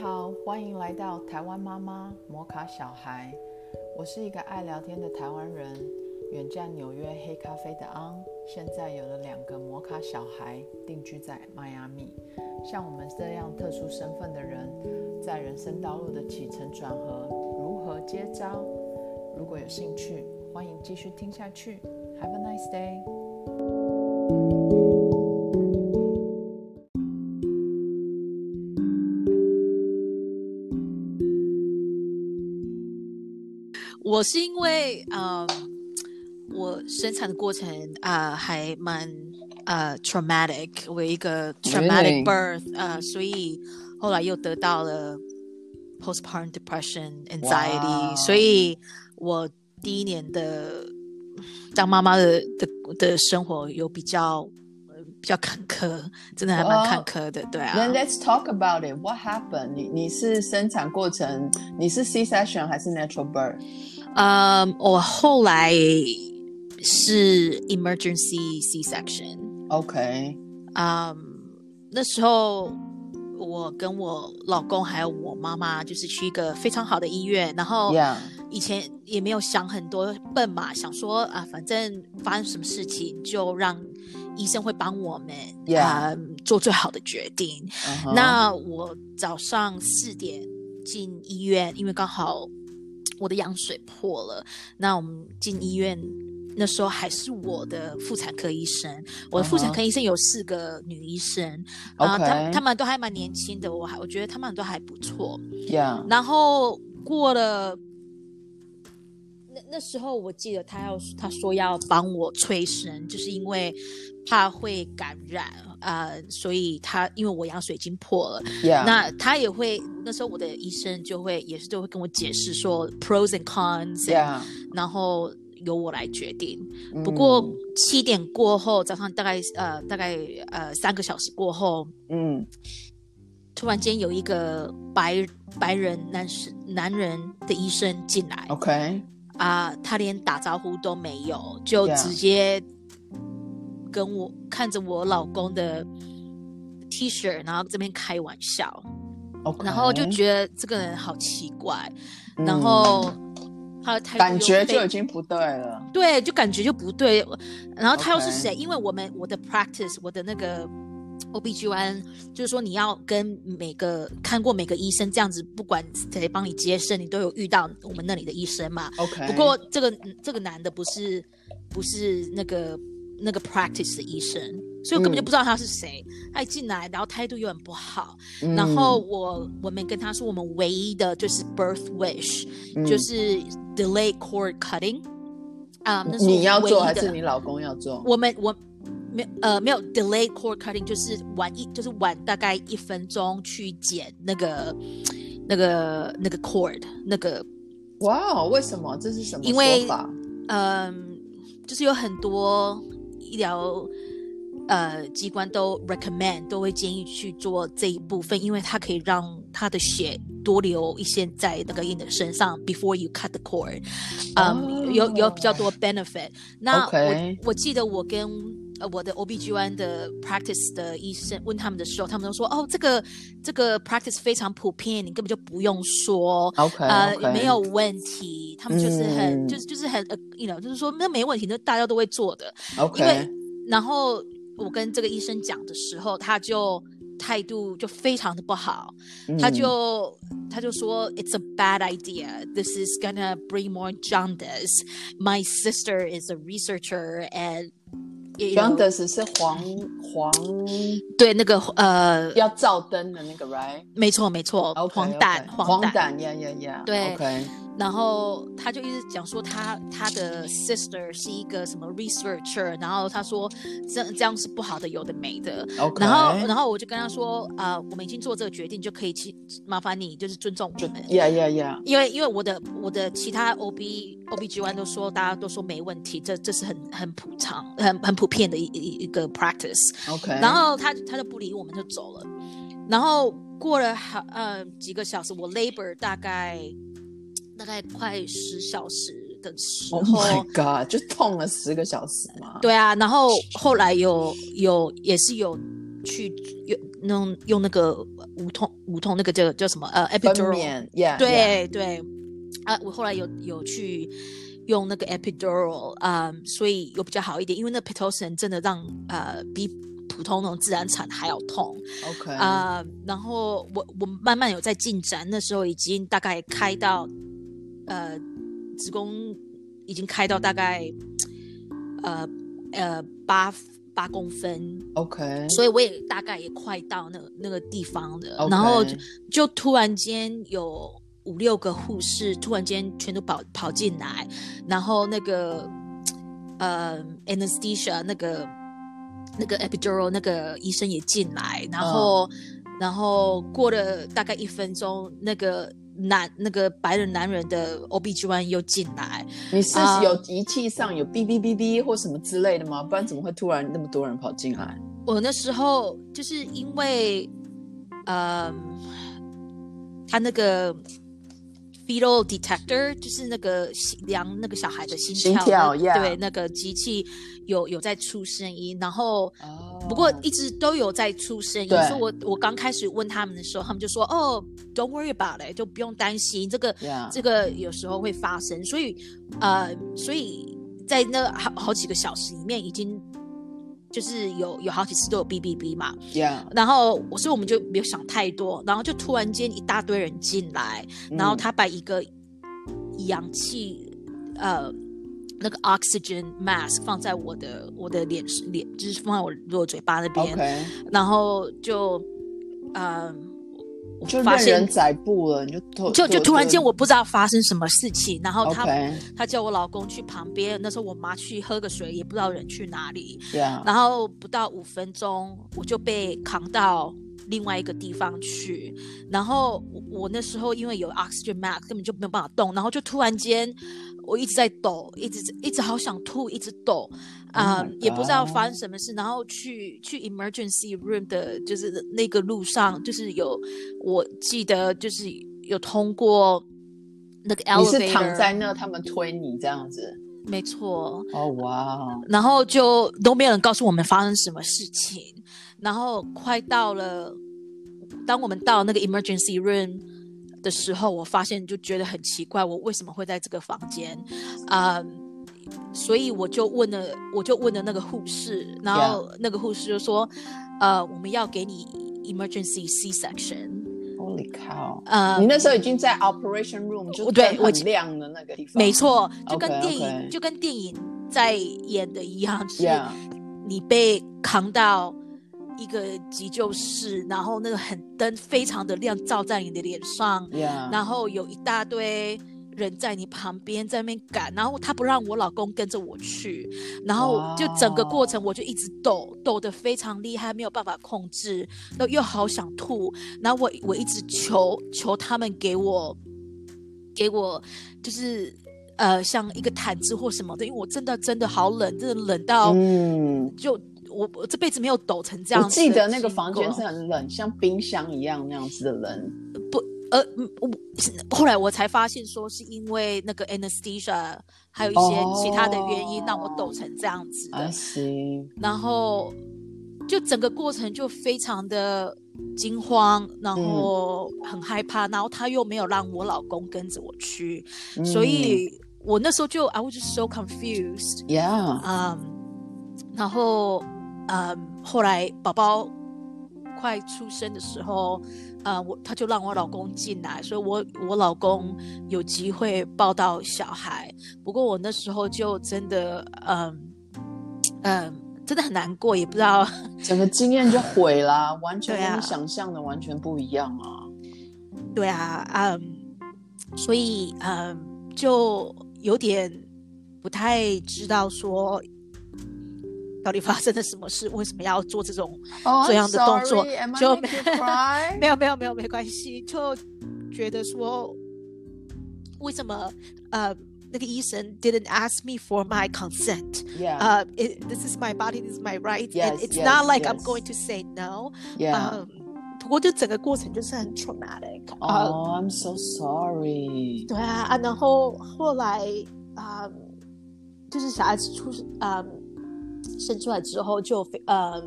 好，欢迎来到台湾妈妈摩卡小孩。我是一个爱聊天的台湾人，远嫁纽约黑咖啡的昂，现在有了两个摩卡小孩，定居在迈阿密。像我们这样特殊身份的人，在人生道路的起承转合如何接招？如果有兴趣，欢迎继续听下去。Have a nice day。我是因为呃，我生产的过程啊、呃还蛮呃 traumatic，我有一个 traumatic birth，呃，所以后来又得到了 postpartum depression anxiety，、所以我第一年的当妈妈的的的生活有比较呃比较坎坷，真的还蛮坎坷的，对啊。Then let's talk about it. What happened? 你你是生产过程，你是 C section 还是 natural birth？呃，我后来是 emergency C section。OK，嗯，那时候我跟我老公还有我妈妈，就是去一个非常好的医院，然后以前也没有想很多，笨嘛，想说啊，反正发生什么事情就让医生会帮我们啊、做最好的决定。那我早上四点进医院，因为刚好我的羊水破了。那我们进医院，那时候还是我的妇产科医生。我的妇产科医生有四个女医生啊 uh，他他们都还蛮年轻的，我还我觉得他们都还不错。Yeah，然后过了。那那时候我记得他要他说要帮我催生，就是因为怕会感染啊、呃所以他因为我羊水已经破了。那他也会那时候我的医生就会也是就会跟我解释说 pros and cons，Yeah，然后由我来决定。嗯不过七点过后，早上大概呃大概呃三个小时过后，嗯。突然间有一个白白人男士男人的医生进来，OK，啊、他连打招呼都没有，就直接跟我看着我老公的 T 恤，然后这边开玩笑。然后就觉得这个人好奇怪，嗯然后他的态度感觉就已经不对了。对，就感觉就不对。然后他又是谁因为我们我的 practice，我的那个 OBGYN，就是说你要跟每个看过每个医生这样子，不管谁帮你接生，你都有遇到我们那里的医生嘛。OK，不过这个这个男的不是不是那个那个 practice 的医生，所以我根本就嗯不知道他是谁。他一进来，然后态度又很不好。嗯然后我我们跟他说，我们唯一的就是 birth wish，、嗯就是 delay cord cutting。啊、那是你要做还是你老公要做？我们我没有呃没有 delay cord cutting，就是晚一就是晚大概一分钟去剪那个那个那个 cord 那个哇哦，为什么？这是什么因为说法？嗯，就是有很多医疗呃机关都 recommend 都会建议去做这一部分，因为它可以让他的血多流一些在那个婴儿身上 before you cut the cord，嗯，有有比较多 benefit。那我我记得我跟呃我的 OBGYN 的 practice 的医生问他们的时候，他们都说哦，这个这个 practice 非常普遍，你根本就不用说。 OK，呃 OK 没有问题，他们就是很、嗯就是就是很呃，you know，就是说那没问题，那大家都会做的。 OK，因为然后我跟这个医生讲的时候，他就态度就非常的不好，他嗯就他就说 It's a bad idea. This is gonna bring more jaundice. My sister is a researcher and you know, Jaundice 是黄黄对那个呃，要照灯的那个，right？没错没错疸 OK 黄疸。黄疸呀呀呀，对然后他就一直讲说他他的 sister 是一个什么 researcher，然后他说这这样是不好的，有的没的。然后然后我就跟他说，啊、我们已经做这个决定，就可以去麻烦你就是尊重我们。呀呀呀因为因为我的我的其他 OB OBGYN 都说，大家都说没问题，这这是很很普常、很很普遍的一一一个 practice。，OK，然后他他就不理我们就走了。然后过了好呃几个小时，我 labor 大概大概快十小时的时候 Oh my God，就痛了十个小时嘛。对啊，然后后来有有也是有去用用用那个无痛无痛那个叫叫什么呃 epidural，对对，啊，我后来有有去用那个 epidural 啊、所以有比较好一点，因为那 pitocin 真的让呃比普通那种自然产还要痛。OK，啊、然后我我慢慢有在进展，那时候已经大概开到呃子宫已经开到大概呃呃八八公分，OK，所以我也大概也快到那个那个地方了。OK 然后就就突然间有五六个护士突然间全都跑跑进来，然后那个呃 anesthesia 那个那个 epidural 那个医生也进来，然后、然后过了大概一分钟，那个男那个白人男人的 OB/GYN 又进来，你是啊有仪器上有哔哔哔哔或什么之类的吗？不然怎么会突然那么多人跑进来？我那时候就是因为，呃，他那个 fetal detector 就是那个心量那个小孩的心心跳对，那个机器有有在出声音，然后。哦不过一直都有在出声音，所以我我刚开始问他们的时候，他们就说：“哦，Don't worry about it，就不用担心这个这个有时候会发生。”所以呃，所以在那好好几个小时里面，已经就是有有好几次都有哔哔哔嘛，，Yeah，然后所以我们就没有想太多，然后就突然间一大堆人进来，然后嗯他把一个氧气呃那个 oxygen mask 放在我的我的脸脸，就是放在我我嘴巴那边。然后就呃我就发现任人宰布了，你就突就就突然间我不知道发生什么事情，然后他他叫我老公去旁边，那时候我妈去喝个水，也不知道人去哪里然后不到五分钟，我就被扛到另外一个地方去。然后我我那时候因为有 oxygen mask，根本就没有办法动，然后就突然间我一直在抖，一直一直好想吐，一直抖，啊、Oh 也不知道发生什么事。然后去去 emergency room 的，就是那个路上，就是有我记得就是有通过那个你是 elevator，躺在那，他们推你这样子。没错。哦，哇，然后就都没有人告诉我们发生什么事情，然后快到了，当我们到那个 emergency room 的时候，我发现就觉得很奇怪，我为什么会在这个房间？啊、所以我就问了，我就问了那个护士，然后那个护士就说，呃，我们要给你 emergency C section，Holy cow！呃你，那时候已经在 operation room，就对我已经亮的那个地方。没错，就跟电影就跟电影在演的一样，就是。你被扛到一个急救室，然后那个很灯非常的亮，照在你的脸上然后有一大堆人在你旁边在那边赶，然后他不让我老公跟着我去，然后就整个过程我就一直抖，抖得非常厉害，没有办法控制，然后又好想吐，然后我我一直求求他们给我给我就是。呃，像一个毯子或什么的，因为我真的真的好冷，真的冷到嗯，就我我这辈子没有抖成这样我子。记得那个房间是很冷，像冰箱一样那样子的冷。呃，嗯我后来我才发现说是因为那个 anesthesia 还有一些其他的原因让我抖成这样子的 see。然后就整个过程就非常的惊慌，然后很害怕，然后他又没有让我老公跟着我去，所以我那时候就 I was just so confused。嗯，Yeah，嗯，然后嗯，后来宝宝快出生的时候，呃，我他就让我老公进来，所以我我老公有机会抱到小孩。不过我那时候就真的，嗯嗯，真的很难过，也不知道，整个经验就毁啦，完全跟你想象的完全不一样啊。对啊，嗯，所以嗯，就有点不太知道说。到底发生了什么事？为什么要做这种哦这样的动作 sorry, am I 就 make you cry？没有没有没有没关系，就觉得说为什么呃那个医生 didn't ask me for my consent？ Yeah, 呃、it, this is my body, this is my right, Yes, and it's yes, not like I'm yes. going to say no。 yeah. 嗯，不过就整个过程就是很 traumatic。呃， Oh, I'm so sorry. 对啊啊，然后后来啊、就是小孩子出啊、 生出来之后就非呃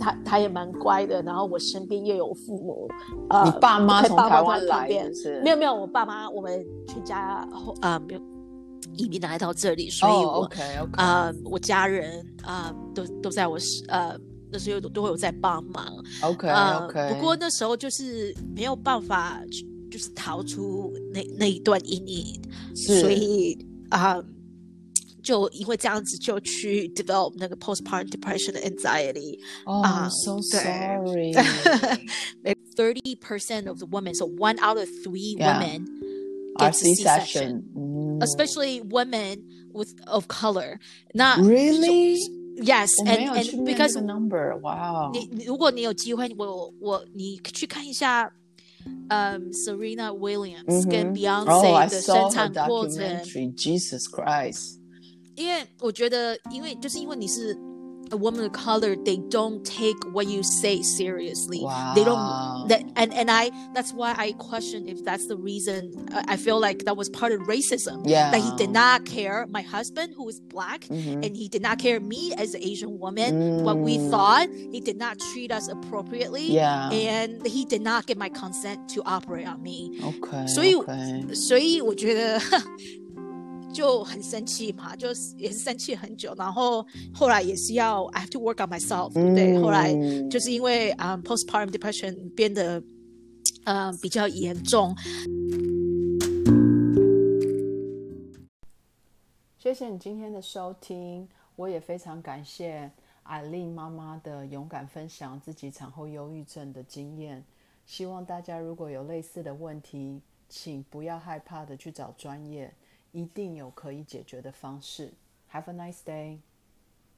他他也蛮乖的，然后我身边又有父母，呃，你爸妈从台湾来旁边是。没有没有，我爸妈我们全家后啊、没有移民来到这里，所以哦我、，OK OK，呃我家人啊、都都在我呃那时候都有在帮忙，OK 呃 OK，不过那时候就是没有办法就是逃出那那一段阴影，所以啊。就因为这样子，就去 develop 那个 postpartum depression anxiety，哦啊，I'm so 对 sorry， thirty percent of the women, so one out of three Yeah. women R gets a C-section， C-section, 嗯 especially women with of color. 那 Really？ yes, 我没 and 有 and 去念 because 这个 number，哇哦，你你如果你有机会，我我你去看一下，嗯、s e r e n a Williams 嗯哼跟哦 Beyonce I 的 saw 生 her 产过程， documentary，Jesus Christ， 因为我觉得，因为就是因为你是 a woman of color, they don't take what you say seriously. They don't Wow. that and and I that's why I question if that's the reason. I, I feel like that was part of racism. Yeah. That he did not care my husband who is black. Mhm. And he did not care me as an Asian woman, what we Mm. thought. He did not treat us appropriately. Yeah. And he did not get my consent to operate on me. OK，所以 OK，所以我觉得 就很生气嘛，就是也是生气很久，然后后来也是要 I have to work on myself，、对，后来嗯就是因为啊、um, postpartum depression 变得呃比较严重，谢谢你今天的收听，我也非常感谢艾丽妈妈的勇敢分享自己产后忧郁症的经验。希望大家如果有类似的问题，请不要害怕的去找专业，一定有可以解决的方式。Have a nice day.